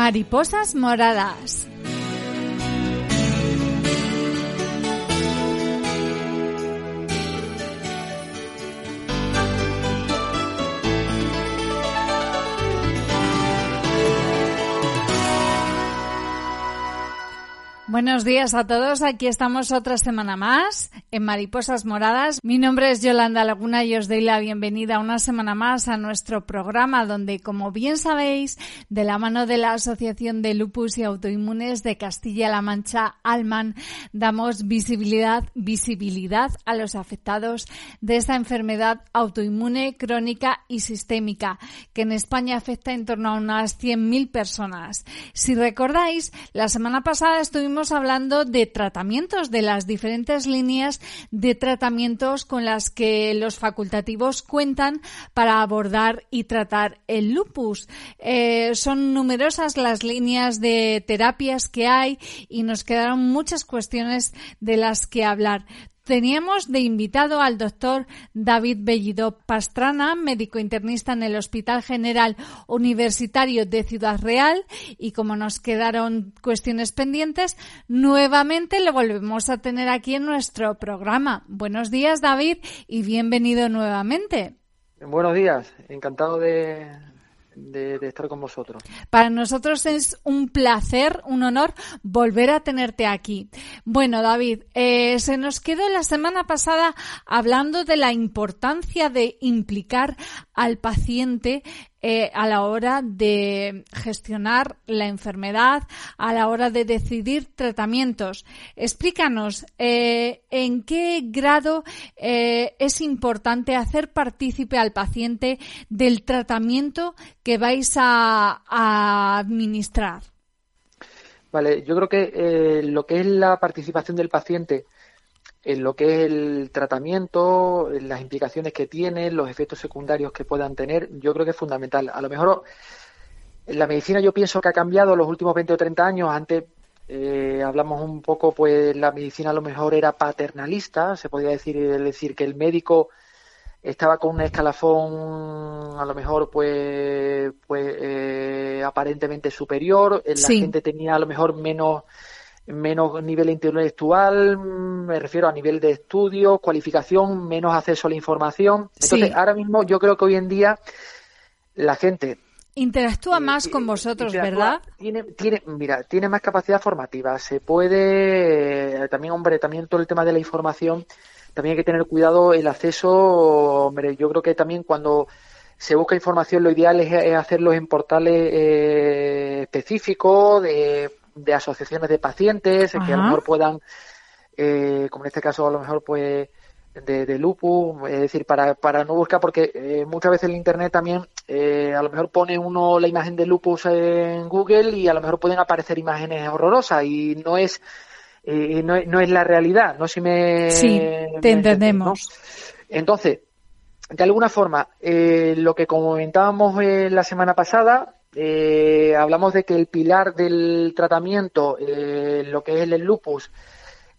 Mariposas moradas. Buenos días a todos. Aquí estamos otra semana más en Mariposas Moradas. Mi nombre es Yolanda Laguna y os doy la bienvenida una semana más a nuestro programa donde, como bien sabéis, de la mano de la Asociación de Lupus y Autoinmunes de Castilla-La Mancha, Alman, damos visibilidad, visibilidad a los afectados de esta enfermedad autoinmune crónica y sistémica que en España afecta en torno a unas 100.000 personas. Si recordáis, la semana pasada estuvimos hablando de tratamientos, de las diferentes líneas de tratamientos con las que los facultativos cuentan para abordar y tratar el lupus. Eh, son numerosas las líneas de terapias que hay y nos quedaron muchas cuestiones de las que hablar. Teníamos de invitado al doctor David Bellido Pastrana, médico internista en el Hospital General Universitario de Ciudad Real, y como nos quedaron cuestiones pendientes, nuevamente le volvemos a tener aquí en nuestro programa. Buenos días, David, y bienvenido nuevamente. Buenos días, encantado de, de, estar con vosotros. Para nosotros es un placer, un honor volver a tenerte aquí. Bueno, David, eh, se nos quedó la semana pasada hablando de la importancia de implicar al paciente eh, a la hora de gestionar la enfermedad, a la hora de decidir tratamientos. Explícanos eh, en qué grado eh, es importante hacer partícipe al paciente del tratamiento que vais a, a administrar. Vale, yo creo que lo que es la participación del paciente en lo que es el tratamiento, en las implicaciones que tiene, los efectos secundarios que puedan tener, yo creo que es fundamental. A lo mejor la medicina yo pienso que ha cambiado los últimos 20 o 30 años. Antes eh, hablamos un poco, pues la medicina a lo mejor era paternalista, se podía decir, decir que el médico estaba con un escalafón a lo mejor pues pues eh, aparentemente superior, la gente tenía a lo mejor menos menos nivel intelectual, me refiero a nivel de estudio, cualificación, menos acceso a la información. Entonces, ahora mismo yo creo que hoy en día la gente interactúa eh, más con vosotros, ¿verdad? Tiene, tiene, mira, tiene más capacidad formativa. Se puede, eh, también, hombre, también todo el tema de la información, también hay que tener cuidado el acceso, hombre, yo creo que también cuando se busca información, lo ideal es, hacerlo en portales eh, específicos de de asociaciones de pacientes que a lo mejor puedan, eh, como en este caso a lo mejor pues de, lupus, es decir, para, para no buscar, porque eh, muchas veces el Internet también eh, a lo mejor pone uno la imagen de lupus en Google y a lo mejor pueden aparecer imágenes horrorosas y no es no, no, es la realidad, no si me... Sí, te entendemos. Entonces, de alguna forma, lo que comentábamos la semana pasada, eh, hablamos de que el pilar del tratamiento, eh, lo que es el lupus,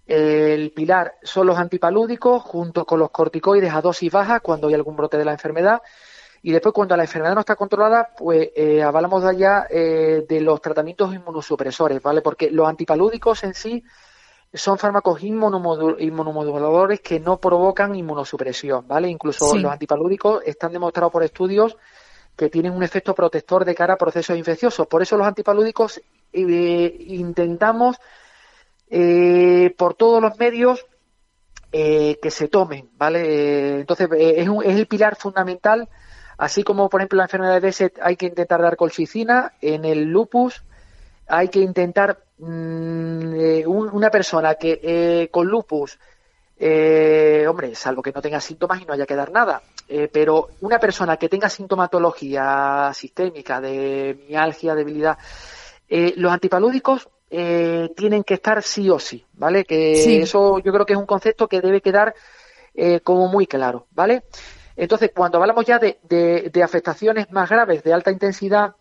el pilar son los antipalúdicos junto con los corticoides a dosis baja cuando hay algún brote de la enfermedad. Y después, cuando la enfermedad no está controlada, pues eh, hablamos de allá eh, de los tratamientos inmunosupresores, ¿vale? Porque los antipalúdicos en sí son fármacos inmunomoduladores que no provocan inmunosupresión, ¿vale? Incluso los antipalúdicos están demostrados por estudios que tienen un efecto protector de cara a procesos infecciosos. Por eso los antipalúdicos eh, intentamos eh, por todos los medios eh, que se tomen, ¿vale? entonces es, es, el pilar fundamental, así como por ejemplo la enfermedad de Besset hay que intentar dar colchicina, en el lupus hay que intentar mm, una persona que con lupus, hombre, salvo que no tenga síntomas y no haya que dar nada, pero una persona que tenga sintomatología sistémica de mialgia, debilidad, los antipalúdicos tienen que estar sí o sí, ¿vale? Que eso yo creo que es un concepto que debe quedar como muy claro, ¿vale? Entonces, cuando hablamos ya de, de afectaciones más graves de alta intensidad,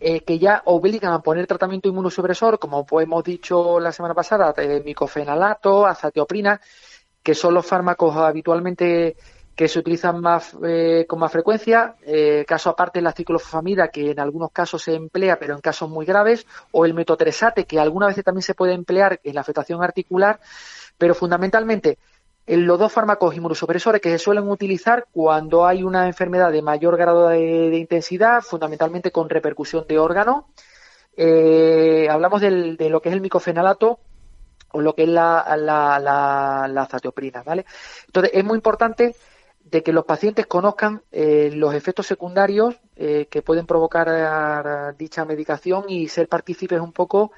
eh, que ya obligan a poner tratamiento inmunosupresor, como pues hemos dicho la semana pasada, eh, micofenalato, azatioprina, que son los fármacos habitualmente que se utilizan más eh, con más frecuencia, caso aparte la ciclofamida, que en algunos casos se emplea, pero en casos muy graves, o el metotresate, que algunas veces también se puede emplear en la afectación articular, pero fundamentalmente en los dos fármacos inmunosupresores que se suelen utilizar cuando hay una enfermedad de mayor grado de, intensidad, fundamentalmente con repercusión de órgano. Eh, hablamos de lo que es el micofenalato o lo que es la, la, la, zatioprina, ¿vale? Entonces, es muy importante de que los pacientes conozcan eh, los efectos secundarios eh, que pueden provocar dicha medicación y ser partícipes un poco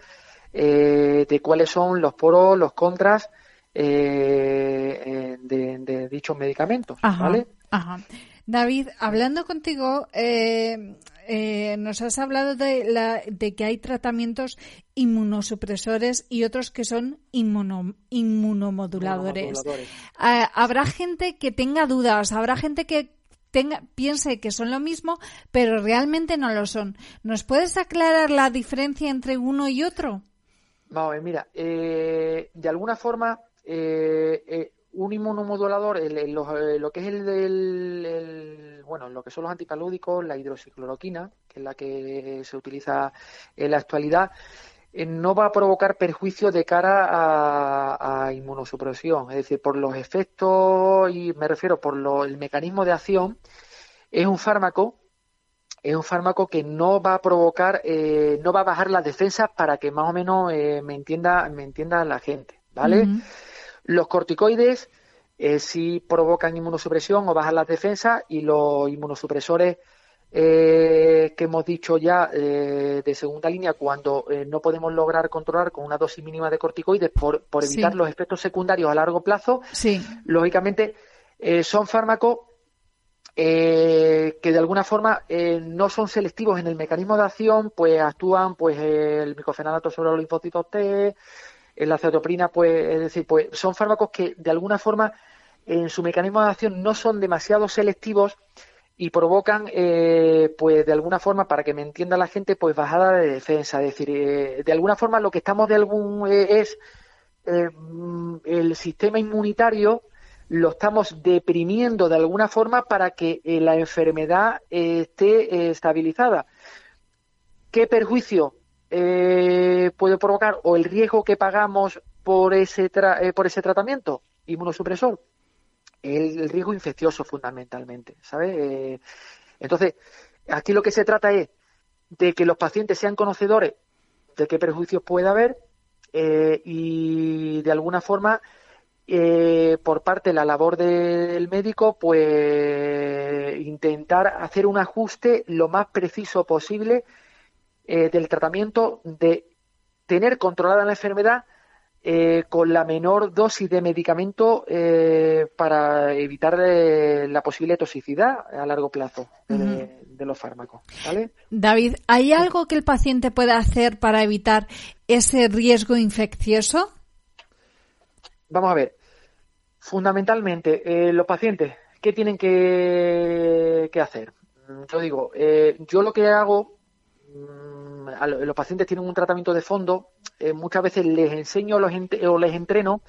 de cuáles son los poros, los contras eh, de, dichos medicamentos. ¿vale? David, hablando contigo, eh, eh, nos has hablado de, la, de que hay tratamientos inmunosupresores y otros que son inmunomoduladores. Ah, habrá gente que tenga dudas, habrá gente que tenga, piense que son lo mismo, pero realmente no lo son. ¿Nos puedes aclarar la diferencia entre uno y otro? Vamos, mira, de alguna forma eh, eh, un inmunomodulador, eh, lo que es el, bueno, lo que son los antipalúdicos, la hidroxicloroquina, que es la que se utiliza en la actualidad, no va a provocar perjuicio de cara a, inmunosupresión, es decir, por los efectos y me refiero por el mecanismo de acción, es un fármaco es un fármaco que no va a provocar, no va a bajar las defensas para que más o menos me entienda, me entienda la gente, ¿vale? Los corticoides eh, sí provocan inmunosupresión o bajan las defensas y los inmunosupresores eh, que hemos dicho ya eh, de segunda línea, cuando eh, no podemos lograr controlar con una dosis mínima de corticoides por, por evitar los efectos secundarios a largo plazo, lógicamente son fármacos que de alguna forma no son selectivos en el mecanismo de acción, pues actúan pues el micofenalato sobre los linfocitos T, la cetoprina, pues, es decir, pues son fármacos que de alguna forma en su mecanismo de acción no son demasiado selectivos y provocan, eh, pues de alguna forma, para que me entienda la gente, pues bajada de defensa. Es decir, eh, de alguna forma lo que estamos de algún eh, es el sistema inmunitario lo estamos deprimiendo de alguna forma para que la enfermedad esté estabilizada. ¿Qué perjuicio? Eh, puede provocar o el riesgo que pagamos por ese, eh, por ese tratamiento inmunosupresor, el, riesgo infeccioso fundamentalmente, ¿sabes? Eh, entonces, aquí lo que se trata es de que los pacientes sean conocedores de qué perjuicios puede haber y de alguna forma por parte de la labor del médico, pues intentar hacer un ajuste lo más preciso posible eh, del tratamiento de tener controlada la enfermedad eh, con la menor dosis de medicamento eh, para evitar la posible toxicidad a largo plazo de, los fármacos. David, ¿hay algo que el paciente pueda hacer para evitar ese riesgo infeccioso? Vamos a ver. Fundamentalmente, los pacientes, ¿qué tienen que, que hacer? Yo digo, yo lo que hago Mm, los pacientes tienen un tratamiento de fondo, eh, muchas veces les enseño los o les entreno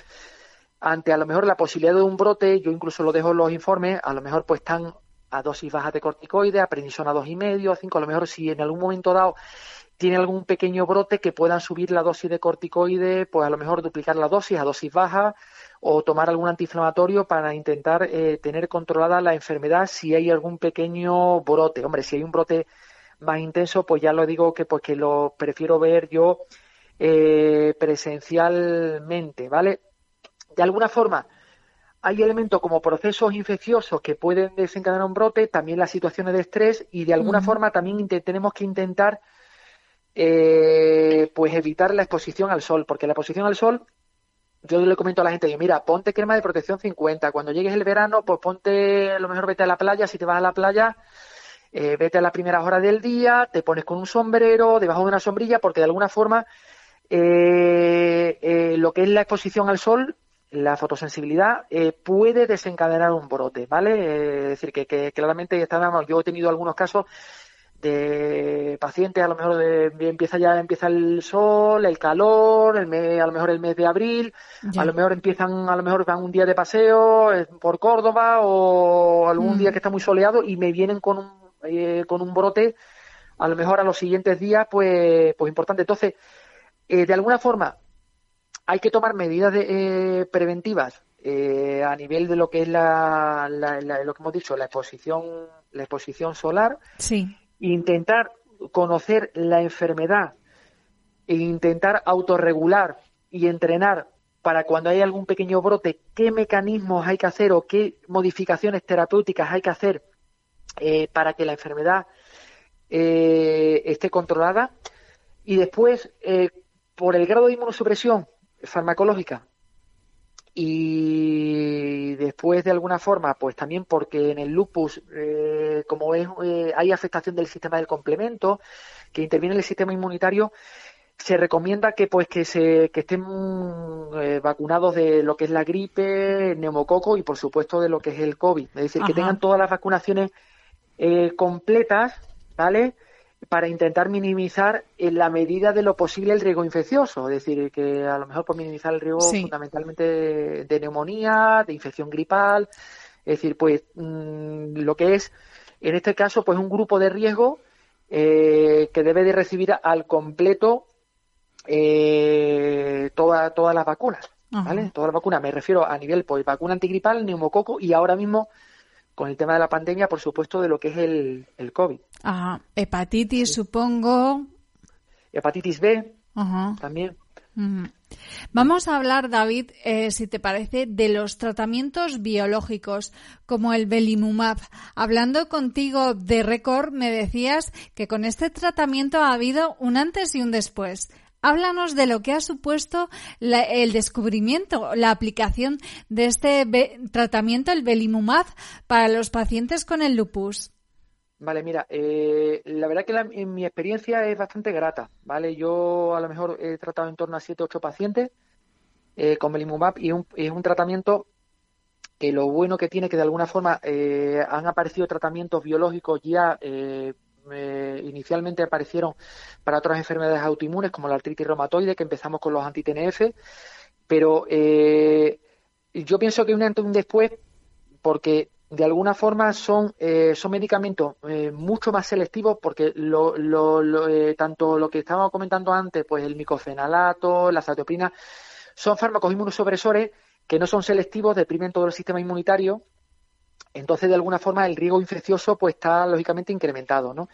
ante a lo mejor la posibilidad de un brote, yo incluso lo dejo en los informes, a lo mejor pues están a dosis bajas de corticoides, a dos y medio, a cinco, a lo mejor si en algún momento dado tiene algún pequeño brote que puedan subir la dosis de corticoides, pues a lo mejor duplicar la dosis a dosis baja o tomar algún antiinflamatorio para intentar eh, tener controlada la enfermedad si hay algún pequeño brote. Hombre, si hay un brote más intenso, pues ya lo digo que pues que lo prefiero ver yo eh, presencialmente, ¿vale? De alguna forma, hay elementos como procesos infecciosos que pueden desencadenar un brote, también las situaciones de estrés y de alguna forma también tenemos que intentar eh, pues evitar la exposición al sol, porque la exposición al sol, yo le comento a la gente, mira, ponte crema de protección 50, cuando llegues el verano, pues ponte, a lo mejor vete a la playa, si te vas a la playa, eh, vete a las primeras horas del día, te pones con un sombrero, debajo de una sombrilla, porque de alguna forma eh, lo que es la exposición al sol la fotosensibilidad eh, puede desencadenar un brote, ¿vale? Eh, es decir, que, claramente está, yo he tenido algunos casos de pacientes, a lo mejor empieza ya empieza el sol, el calor, el mes, a lo mejor el mes de abril, a lo mejor empiezan, a lo mejor van un día de paseo eh, por Córdoba o algún día mm. que está muy soleado y me vienen con un, con un brote, a lo mejor a los siguientes días, pues, pues importante. Entonces, de alguna forma, hay que tomar medidas eh, preventivas eh, a nivel de lo que es la, lo que hemos dicho, la exposición, la exposición solar. Sí. Intentar conocer la enfermedad e intentar autorregular y entrenar para cuando hay algún pequeño brote, qué mecanismos hay que hacer o qué modificaciones terapéuticas hay que hacer eh, para que la enfermedad esté controlada. Y después, por el grado de inmunosupresión farmacológica y después de alguna forma pues también porque en el lupus eh, como es eh, hay afectación del sistema del complemento que interviene en el sistema inmunitario se recomienda que pues que se que estén eh, vacunados de lo que es la gripe neumococo y por supuesto de lo que es el covid es decir que tengan todas las vacunaciones completas vale para intentar minimizar en la medida de lo posible el riesgo infeccioso, es decir, que a lo mejor por minimizar el riesgo fundamentalmente de, neumonía, de infección gripal, es decir, pues mm, lo que es, en este caso, pues un grupo de riesgo eh, que debe de recibir al completo eh, todas las vacunas, ¿vale? Todas las vacunas, me refiero a nivel pues vacuna antigripal, neumococo y ahora mismo con el tema de la pandemia, por supuesto, de lo que es el, el COVID. Ajá. Hepatitis, supongo. Hepatitis B, también. Vamos a hablar, David, eh, si te parece, de los tratamientos biológicos como el belimumab. Hablando contigo de récord, me decías que con este tratamiento ha habido un antes y un después. Háblanos de lo que ha supuesto el descubrimiento, la aplicación de este tratamiento, el belimumab, para los pacientes con el lupus. Vale, mira, eh, la verdad que en mi experiencia es bastante grata, ¿vale? Yo a lo mejor he tratado en torno a 7 8 pacientes eh, con belimumab y es un tratamiento que lo bueno que tiene que de alguna forma eh, han aparecido tratamientos biológicos ya inicialmente aparecieron para otras enfermedades autoinmunes como la artritis reumatoide, que empezamos con los anti-TNF, pero eh, yo pienso que un antes y un después, porque de alguna forma son, eh, son medicamentos eh, mucho más selectivos porque lo, tanto lo que estábamos comentando antes, pues el micofenalato, la zatioprina, son fármacos inmunosupresores que no son selectivos, deprimen todo el sistema inmunitario entonces, de alguna forma, el riesgo infeccioso pues está lógicamente incrementado, ¿no?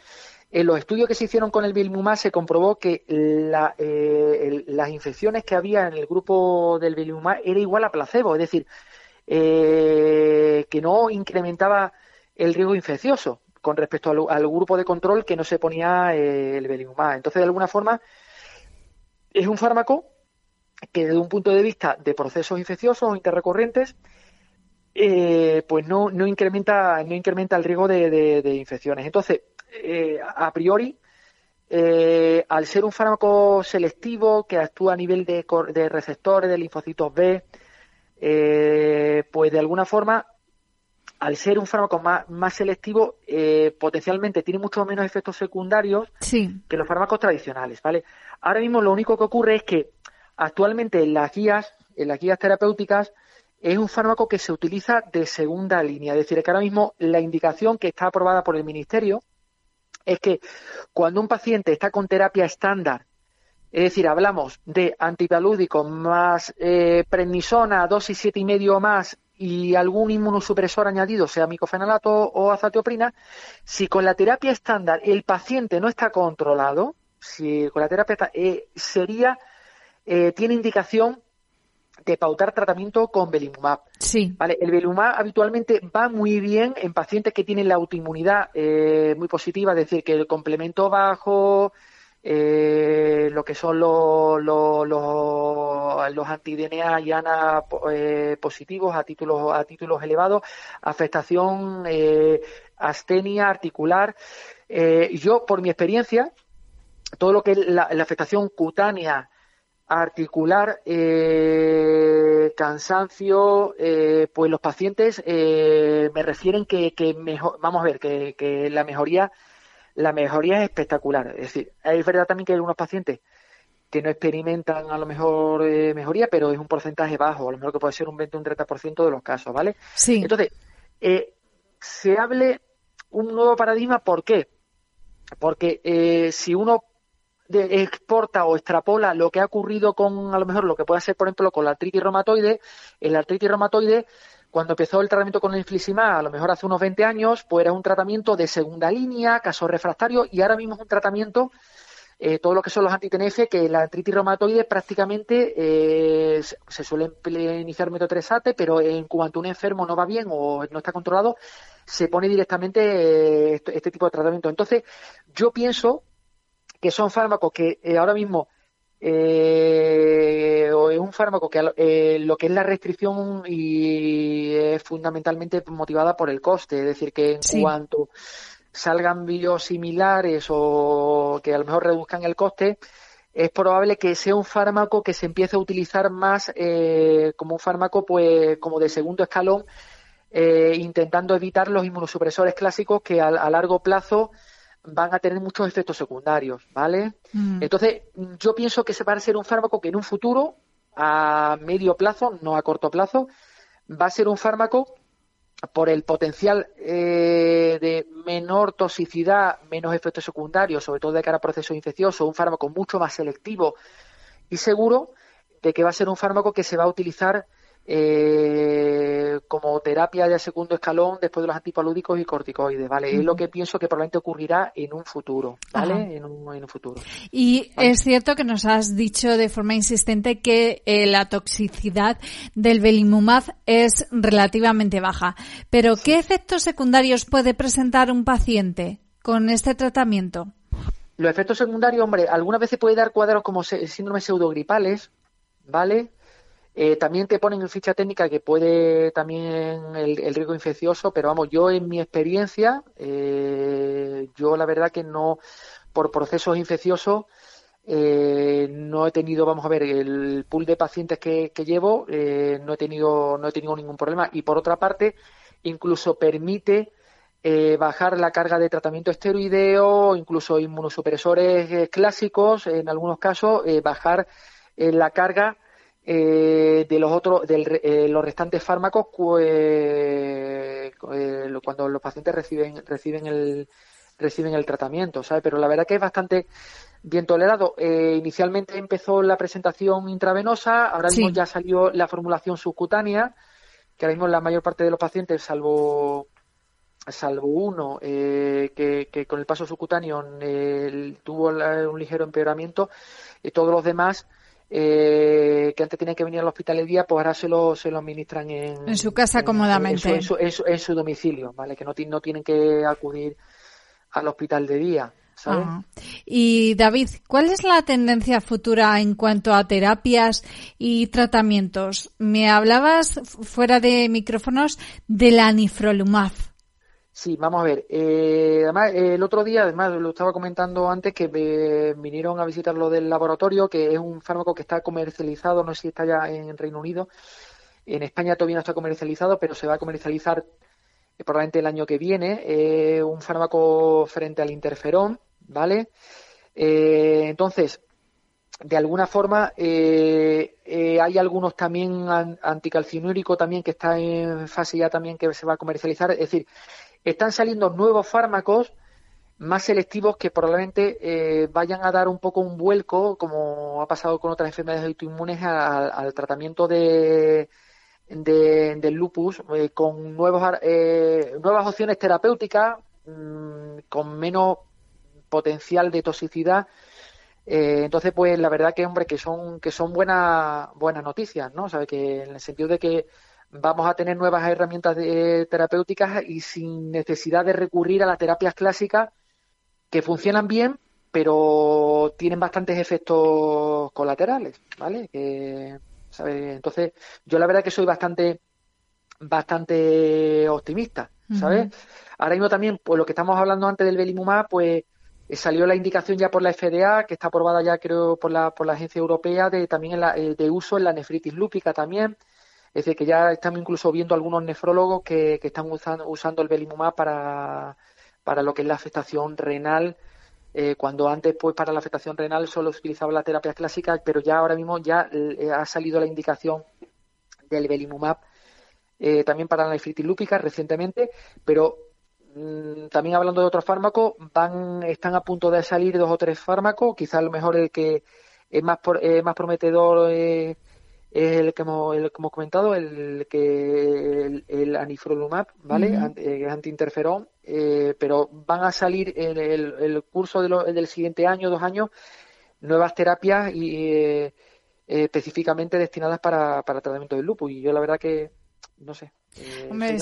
En los estudios que se hicieron con el Bilmumab se comprobó que eh, las infecciones que había en el grupo del Bilmumab era igual a placebo, es decir, eh, que no incrementaba el riesgo infeccioso con respecto al, grupo de control que no se ponía eh, el Belimumab. Entonces, de alguna forma, es un fármaco que desde un punto de vista de procesos infecciosos o interrecurrentes eh, pues no, no, incrementa, no incrementa el riesgo de, infecciones. Entonces, eh, a priori, eh, al ser un fármaco selectivo que actúa a nivel de, de receptores de linfocitos B, pues de alguna forma, al ser un fármaco más, más selectivo, potencialmente tiene mucho menos efectos secundarios que los fármacos tradicionales, ¿vale? Ahora mismo lo único que ocurre es que actualmente en las guías, en las guías terapéuticas, es un fármaco que se utiliza de segunda línea. Es decir, que ahora mismo la indicación que está aprobada por el Ministerio es que cuando un paciente está con terapia estándar, es decir, hablamos de antipalúdico más eh, prednisona, dosis siete y medio o más y algún inmunosupresor añadido, sea micofenalato o azatioprina, si con la terapia estándar el paciente no está controlado, si con la terapia eh, sería eh, tiene indicación de pautar tratamiento con belimumab. Sí. ¿Vale? El belimumab habitualmente va muy bien en pacientes que tienen la autoinmunidad eh, muy positiva, es decir, que el complemento bajo, eh, lo que son los, los, los, los anti-DNA y ANA eh, positivos a títulos, a títulos elevados, afectación, astenia articular. yo, por mi experiencia, todo lo que es la, afectación cutánea, articular, cansancio, pues los pacientes me refieren que, que mejor, vamos a ver, que, que la mejoría la mejoría es espectacular. Es decir, es verdad también que hay algunos pacientes que no experimentan a lo mejor eh, mejoría, pero es un porcentaje bajo, a lo mejor que puede ser un 20 o un 30% de los casos, ¿vale? Sí. Entonces, eh, se hable un nuevo paradigma, ¿por qué? Porque eh, si uno exporta o extrapola lo que ha ocurrido con, a lo mejor, lo que puede ser, por ejemplo, con la artritis reumatoide, el artritis reumatoide cuando empezó el tratamiento con el infliximab, a lo mejor hace unos 20 años, pues era un tratamiento de segunda línea, caso refractario, y ahora mismo es un tratamiento, eh, todo lo que son los anti-TNF, que la artritis reumatoide prácticamente eh, se suele iniciar metotrexate, pero en cuanto un enfermo no va bien o no está controlado, se pone directamente eh, este, este, tipo de tratamiento. Entonces, yo pienso que son fármacos que ahora mismo eh, es un fármaco que eh, lo que es la restricción y es fundamentalmente motivada por el coste, es decir, que en cuanto salgan biosimilares o que a lo mejor reduzcan el coste, es probable que sea un fármaco que se empiece a utilizar más eh, como un fármaco pues como de segundo escalón, eh, intentando evitar los inmunosupresores clásicos que a largo plazo van a tener muchos efectos secundarios, ¿vale? Mm. Entonces, yo pienso que se va a ser un fármaco que en un futuro, a medio plazo, no a corto plazo, va a ser un fármaco por el potencial eh, de menor toxicidad, menos efectos secundarios, sobre todo de cara a procesos infecciosos, un fármaco mucho más selectivo y seguro de que va a ser un fármaco que se va a utilizar eh, como terapia de segundo escalón después de los antipalúdicos y corticoides, ¿vale? Es lo que pienso que probablemente ocurrirá en un futuro, ¿vale? En un, en un, futuro. Y es cierto que nos has dicho de forma insistente que eh, la toxicidad del belimumab es relativamente baja, pero ¿qué efectos secundarios puede presentar un paciente con este tratamiento? Los efectos secundarios, hombre, algunas veces puede dar cuadros como síndromes pseudogripales, ¿vale? Eh, también te ponen en ficha técnica que puede también el, riesgo infeccioso, pero vamos, yo en mi experiencia, eh, yo la verdad que no, por procesos infecciosos, eh, no he tenido, vamos a ver, el pool de pacientes que, llevo, no he tenido, no he tenido ningún problema. Y por otra parte, incluso permite bajar la carga de tratamiento esteroideo, incluso inmunosupresores clásicos, en algunos casos, bajar la carga eh, de los otros, de eh, los restantes fármacos eh, cuando los pacientes reciben reciben el reciben el tratamiento, ¿sabes? Pero la verdad que es bastante bien tolerado. inicialmente empezó la presentación intravenosa, ahora mismo ya salió la formulación subcutánea, que ahora mismo la mayor parte de los pacientes, salvo salvo uno que, que, con el paso subcutáneo tuvo un ligero empeoramiento, y todos los demás eh, que antes tenían que venir al hospital el día, pues ahora se lo, se lo administran en, en su casa cómodamente. En su, en, su, domicilio, ¿vale? Que no, no tienen que acudir al hospital de día. ¿sabes? Y David, ¿cuál es la tendencia futura en cuanto a terapias y tratamientos? Me hablabas fuera de micrófonos de la nifrolumab. Sí, vamos a ver. Eh, además, el otro día, además, lo estaba comentando antes, que me vinieron a visitar lo del laboratorio, que es un fármaco que está comercializado, no sé si está ya en Reino Unido. En España todavía no está comercializado, pero se va a comercializar eh, probablemente el año que viene. Eh, un fármaco frente al interferón, ¿vale? Eh, entonces, de alguna forma, hay algunos también anticalcinúrico también que está en fase ya también que se va a comercializar. Es decir, están saliendo nuevos fármacos más selectivos que probablemente eh, vayan a dar un poco un vuelco, como ha pasado con otras enfermedades autoinmunes, al, tratamiento de, del lupus eh, con nuevos, eh, nuevas opciones terapéuticas, mm, con menos potencial de toxicidad. entonces, pues la verdad que, hombre, que son, que son buenas, buenas noticias, ¿no? Que en el sentido de que vamos a tener nuevas herramientas terapéuticas y sin necesidad de recurrir a las terapias clásicas que funcionan bien, pero tienen bastantes efectos colaterales, ¿vale? Entonces, yo la verdad que soy bastante, bastante optimista, ¿sabes? Ahora mismo también, pues lo que estamos hablando antes del Belimumab, pues eh, salió la indicación ya por la FDA, que está aprobada ya creo por la, por la agencia europea, de también eh, de uso en la nefritis lúpica también. Es decir, que ya estamos incluso viendo algunos nefrólogos que, están usando, usando el belimumab para, para lo que es la afectación renal, eh, cuando antes pues para la afectación renal solo se utilizaba la terapia clásica, pero ya ahora mismo ya ha salido la indicación del belimumab también para la nefritis lúpica recientemente, pero Mm, también hablando de otros fármacos, van, están a punto de salir dos o tres fármacos, quizás a lo mejor el que es más, más prometedor es, el que hemos, el hemos comentado, el que el, anifrolumab, ¿vale? Eh, antiinterferón, eh, pero van a salir en el, curso del siguiente año, dos años, nuevas terapias y eh, específicamente destinadas para, para tratamiento del lupus. Y yo la verdad que, no sé, eh,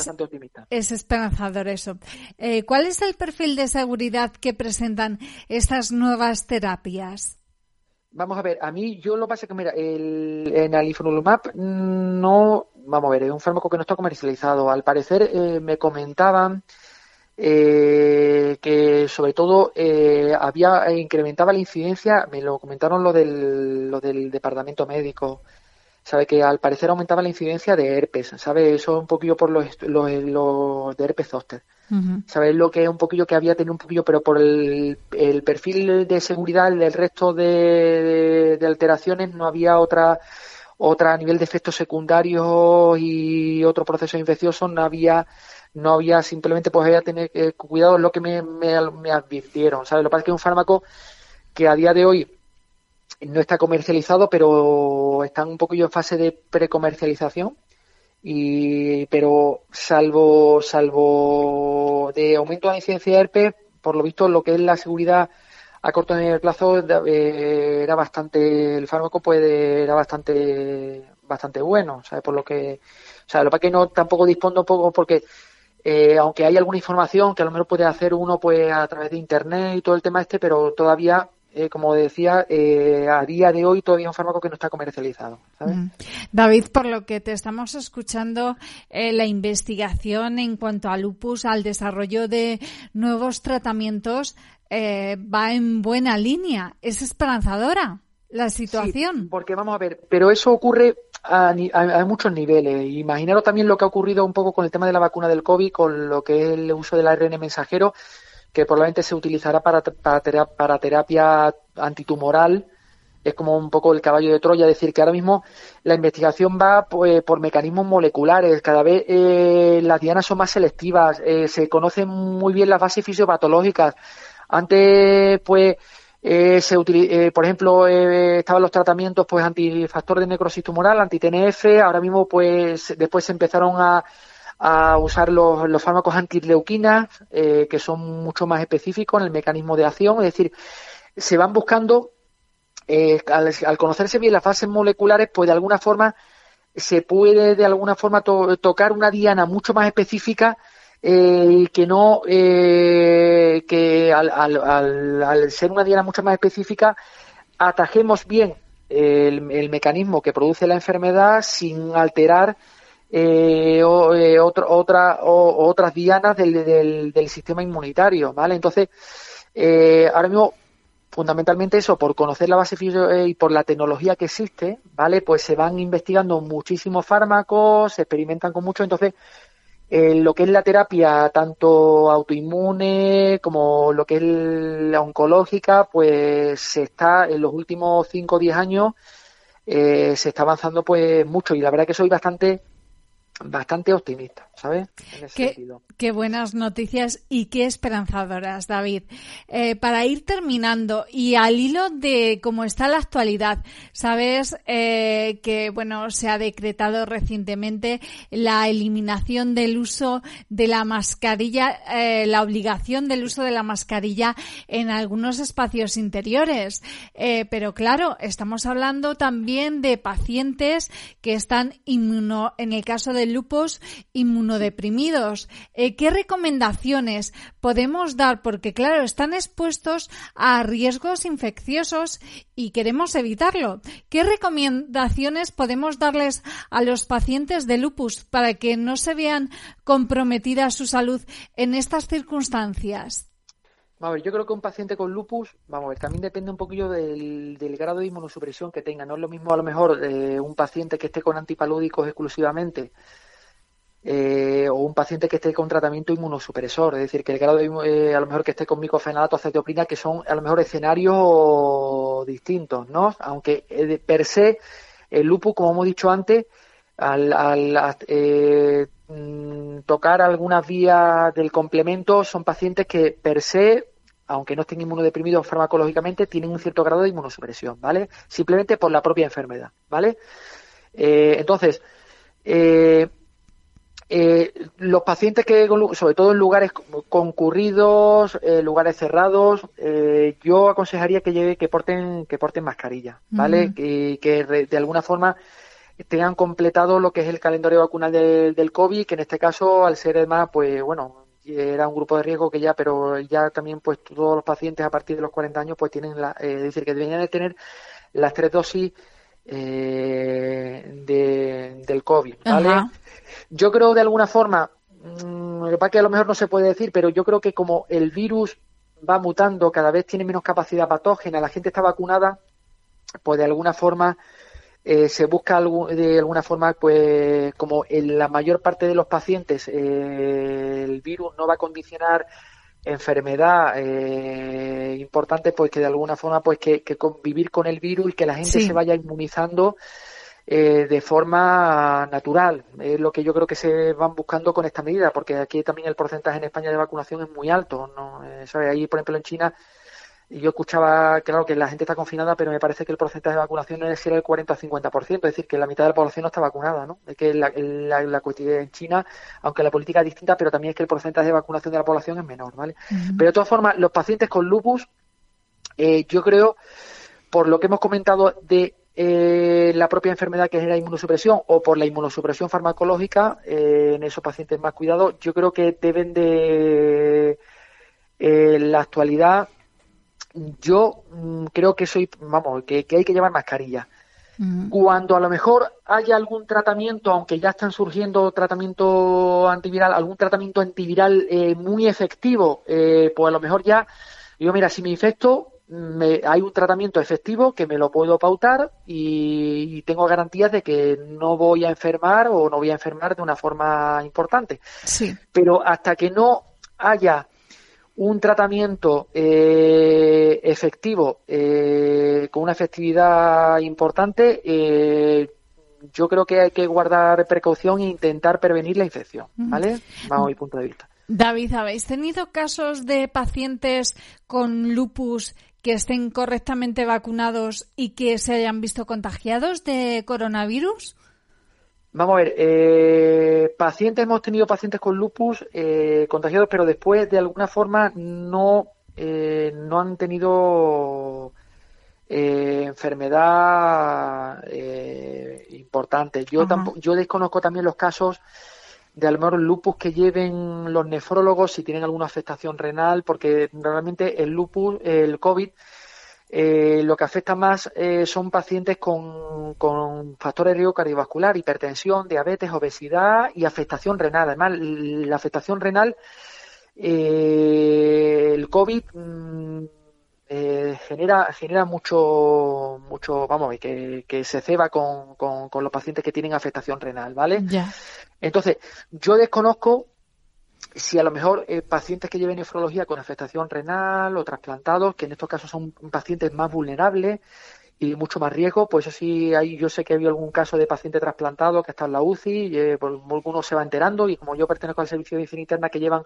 es, esperanzador eso. Eh, ¿Cuál es el perfil de seguridad que presentan estas nuevas terapias? Vamos a ver, a mí yo lo pasa que, mira, el, en alifrolumab no, vamos a ver, es un fármaco que no está comercializado. Al parecer eh, me comentaban que sobre todo había incrementaba la incidencia, me lo comentaron lo del, lo del departamento médico, sabe que al parecer aumentaba la incidencia de herpes, sabe eso un poquillo por los, los, de herpes zóster. ¿Sabes lo que es un poquillo que había tenido un poquillo, pero por el, el perfil de seguridad del resto de, de, alteraciones no había otra otra a nivel de efectos secundarios y otro proceso infeccioso no había no había simplemente pues había tener eh, cuidado lo que me, me, me advirtieron sabes lo que pasa es que es un fármaco que a día de hoy no está comercializado, pero está un poquillo en fase de precomercialización. Y, pero salvo, salvo de aumento de incidencia de herpes, por lo visto lo que es la seguridad a corto medio plazo eh, era bastante, el fármaco puede, era bastante, bastante bueno, ¿sabes? Por lo que, o sea, lo que no tampoco dispongo poco porque eh, aunque hay alguna información que a lo mejor puede hacer uno pues a través de internet y todo el tema este, pero todavía eh, como decía, eh, a día de hoy todavía un fármaco que no está comercializado. David, por lo que te estamos escuchando, eh, la investigación en cuanto a lupus, al desarrollo de nuevos tratamientos, va en buena línea. Es esperanzadora la situación. porque vamos a ver, pero eso ocurre a, muchos niveles. Imaginaros también lo que ha ocurrido un poco con el tema de la vacuna del COVID, con lo que es el uso del ARN mensajero que probablemente se utilizará para, para, terapia, antitumoral, es como un poco el caballo de Troya, decir, que ahora mismo la investigación va pues, por mecanismos moleculares, cada vez eh, las dianas son más selectivas, eh, se conocen muy bien las bases fisiopatológicas. Antes, pues, eh, se eh, por ejemplo, estaban los tratamientos pues antifactor de necrosis tumoral, anti-TNF, ahora mismo pues después se empezaron a, a usar los, los fármacos antileuquinas, eh, que son mucho más específicos en el mecanismo de acción, es decir, se van buscando, eh, al, conocerse bien las fases moleculares, pues de alguna forma se puede de alguna forma tocar una diana mucho más específica eh, que no eh, que al, al, al, ser una diana mucho más específica atajemos bien el, el mecanismo que produce la enfermedad sin alterar eh, o, eh, otra, o, otras dianas del, del, sistema inmunitario, ¿vale? Entonces, eh, ahora mismo, fundamentalmente eso, por conocer la base eh, y por la tecnología que existe, ¿vale? Pues se van investigando muchísimos fármacos, se experimentan con mucho, entonces, lo que es la terapia, tanto autoinmune como lo que es la oncológica, pues se está en los últimos 5 o 10 años, se está avanzando pues mucho y la verdad que soy bastante bastante optimista, ¿sabes? qué, buenas noticias y qué esperanzadoras, David. Eh, para ir terminando y al hilo de cómo está la actualidad, sabes eh, que bueno se ha decretado recientemente la eliminación del uso de la mascarilla, eh, la obligación del uso de la mascarilla en algunos espacios interiores. pero claro, estamos hablando también de pacientes que están inmuno, en el caso del lupus inmunodeprimidos. Eh, ¿Qué recomendaciones podemos dar? Porque, claro, están expuestos a riesgos infecciosos y queremos evitarlo. ¿Qué recomendaciones podemos darles a los pacientes de lupus para que no se vean comprometidas su salud en estas circunstancias? Vamos a ver, yo creo que un paciente con lupus, vamos a ver, también depende un poquillo del, grado de inmunosupresión que tenga. No es lo mismo a lo mejor eh, un paciente que esté con antipalúdicos exclusivamente eh, o un paciente que esté con tratamiento inmunosupresor, es decir, que el grado de, eh, a lo mejor que esté con micofenalato acetioprina, que son a lo mejor escenarios distintos, ¿no? Aunque per se el lupus, como hemos dicho antes, al, al mm, tocar algunas vías del complemento, son pacientes que per se aunque no estén inmunodeprimidos farmacológicamente, tienen un cierto grado de inmunosupresión, ¿vale? Simplemente por la propia enfermedad, ¿vale? Eh, entonces, eh, eh, los pacientes que, sobre todo en lugares concurridos, lugares cerrados, yo aconsejaría que lleve, que porten, que porten mascarilla, ¿vale? que, que de alguna forma tengan completado lo que es el calendario vacunal del COVID, que en este caso, al ser más, pues bueno, era un grupo de riesgo que ya, pero ya también pues todos los pacientes a partir de los 40 años pues tienen, la, eh, es decir, que deberían de tener las tres dosis eh, de, del COVID, ¿vale? Yo creo de alguna forma, mmm, lo que que a lo mejor no se puede decir, pero yo creo que como el virus va mutando, cada vez tiene menos capacidad patógena, la gente está vacunada, pues de alguna forma eh, se busca de alguna forma, pues como en la mayor parte de los pacientes eh, el virus no va a condicionar enfermedad eh, importante, pues que de alguna forma, pues que, convivir con el virus y que la gente se vaya inmunizando eh, de forma natural. Es lo que yo creo que se van buscando con esta medida, porque aquí también el porcentaje en España de vacunación es muy alto. ¿no? Ahí, por ejemplo, en China yo escuchaba, claro, que la gente está confinada, pero me parece que el porcentaje de vacunación es el 40 o 50%, es decir, que la mitad de la población no está vacunada, ¿no? Es que la, la, en China, aunque la política es distinta, pero también es que el porcentaje de vacunación de la población es menor, ¿vale? Pero de todas formas, los pacientes con lupus, eh, yo creo, por lo que hemos comentado de eh, la propia enfermedad que genera inmunosupresión o por la inmunosupresión farmacológica eh, en esos pacientes más cuidados, yo creo que deben de en la actualidad yo mm, creo que soy, vamos, que, hay que llevar mascarilla. Cuando a lo mejor haya algún tratamiento, aunque ya están surgiendo tratamiento antiviral, algún tratamiento antiviral eh, muy efectivo, eh, pues a lo mejor ya, yo mira, si me infecto, me, hay un tratamiento efectivo que me lo puedo pautar y, y, tengo garantías de que no voy a enfermar o no voy a enfermar de una forma importante. Sí. Pero hasta que no haya un tratamiento eh, efectivo eh, con una efectividad importante, eh, yo creo que hay que guardar precaución e intentar prevenir la infección, ¿vale? Vamos a mi punto de vista. David, ¿habéis tenido casos de pacientes con lupus que estén correctamente vacunados y que se hayan visto contagiados de coronavirus? Vamos a ver, eh, pacientes, hemos tenido pacientes con lupus eh, contagiados, pero después de alguna forma no, eh, no han tenido eh, enfermedad eh, importante. Yo, tampoco, yo desconozco también los casos de a lo mejor lupus que lleven los nefrólogos si tienen alguna afectación renal, porque realmente el lupus, el COVID, eh, lo que afecta más eh, son pacientes con, con, factores de riesgo cardiovascular, hipertensión, diabetes, obesidad y afectación renal. Además, la afectación renal, eh, el COVID mm, genera, genera mucho, mucho, vamos, que, que se ceba con, con, con, los pacientes que tienen afectación renal, ¿vale? Entonces, yo desconozco si a lo mejor eh, pacientes que lleven nefrología con afectación renal o trasplantados, que en estos casos son pacientes más vulnerables y mucho más riesgo, pues eso sí, hay, yo sé que ha habido algún caso de paciente trasplantado que está en la UCI, y, eh, pues, alguno se va enterando y como yo pertenezco al servicio de medicina interna que llevan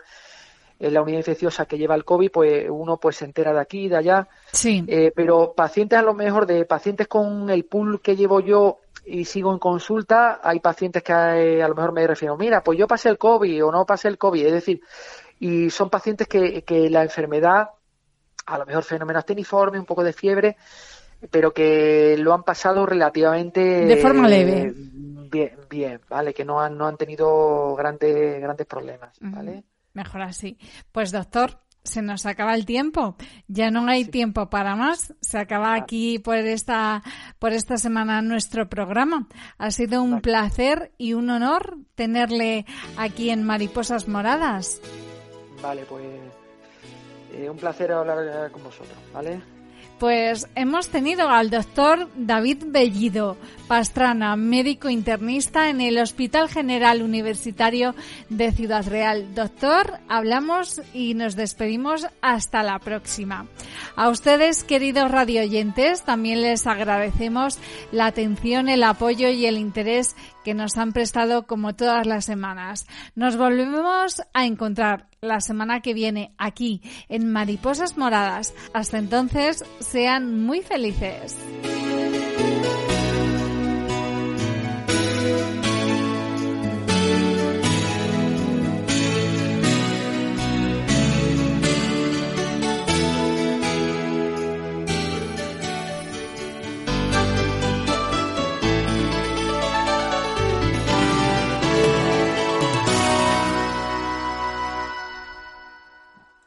en la unidad infecciosa que lleva el COVID, pues uno pues se entera de aquí, de allá. Sí. Eh, pero pacientes a lo mejor de pacientes con el pool que llevo yo y sigo en consulta, hay pacientes que eh, a lo mejor me refiero, mira, pues yo pasé el COVID o no pasé el COVID, es decir, y son pacientes que, que la enfermedad, a lo mejor fenómeno asteniforme, un poco de fiebre, pero que lo han pasado relativamente de forma leve. Bien, bien, vale, que no han, no han tenido grandes, grandes problemas, ¿vale? Mejor así. Pues doctor, se nos acaba el tiempo. Ya no hay tiempo para más. Se acaba aquí por esta, por esta semana nuestro programa. Ha sido un placer y un honor tenerle aquí en Mariposas Moradas. Vale, pues eh, un placer hablar con vosotros, ¿vale? Pues hemos tenido al doctor David Bellido Pastrana, médico internista en el Hospital General Universitario de Ciudad Real. Doctor, hablamos y nos despedimos hasta la próxima. A ustedes, queridos radioyentes, también les agradecemos la atención, el apoyo y el interés que nos han prestado como todas las semanas. Nos volvemos a encontrar la semana que viene aquí en Mariposas Moradas. Hasta entonces, sean muy felices.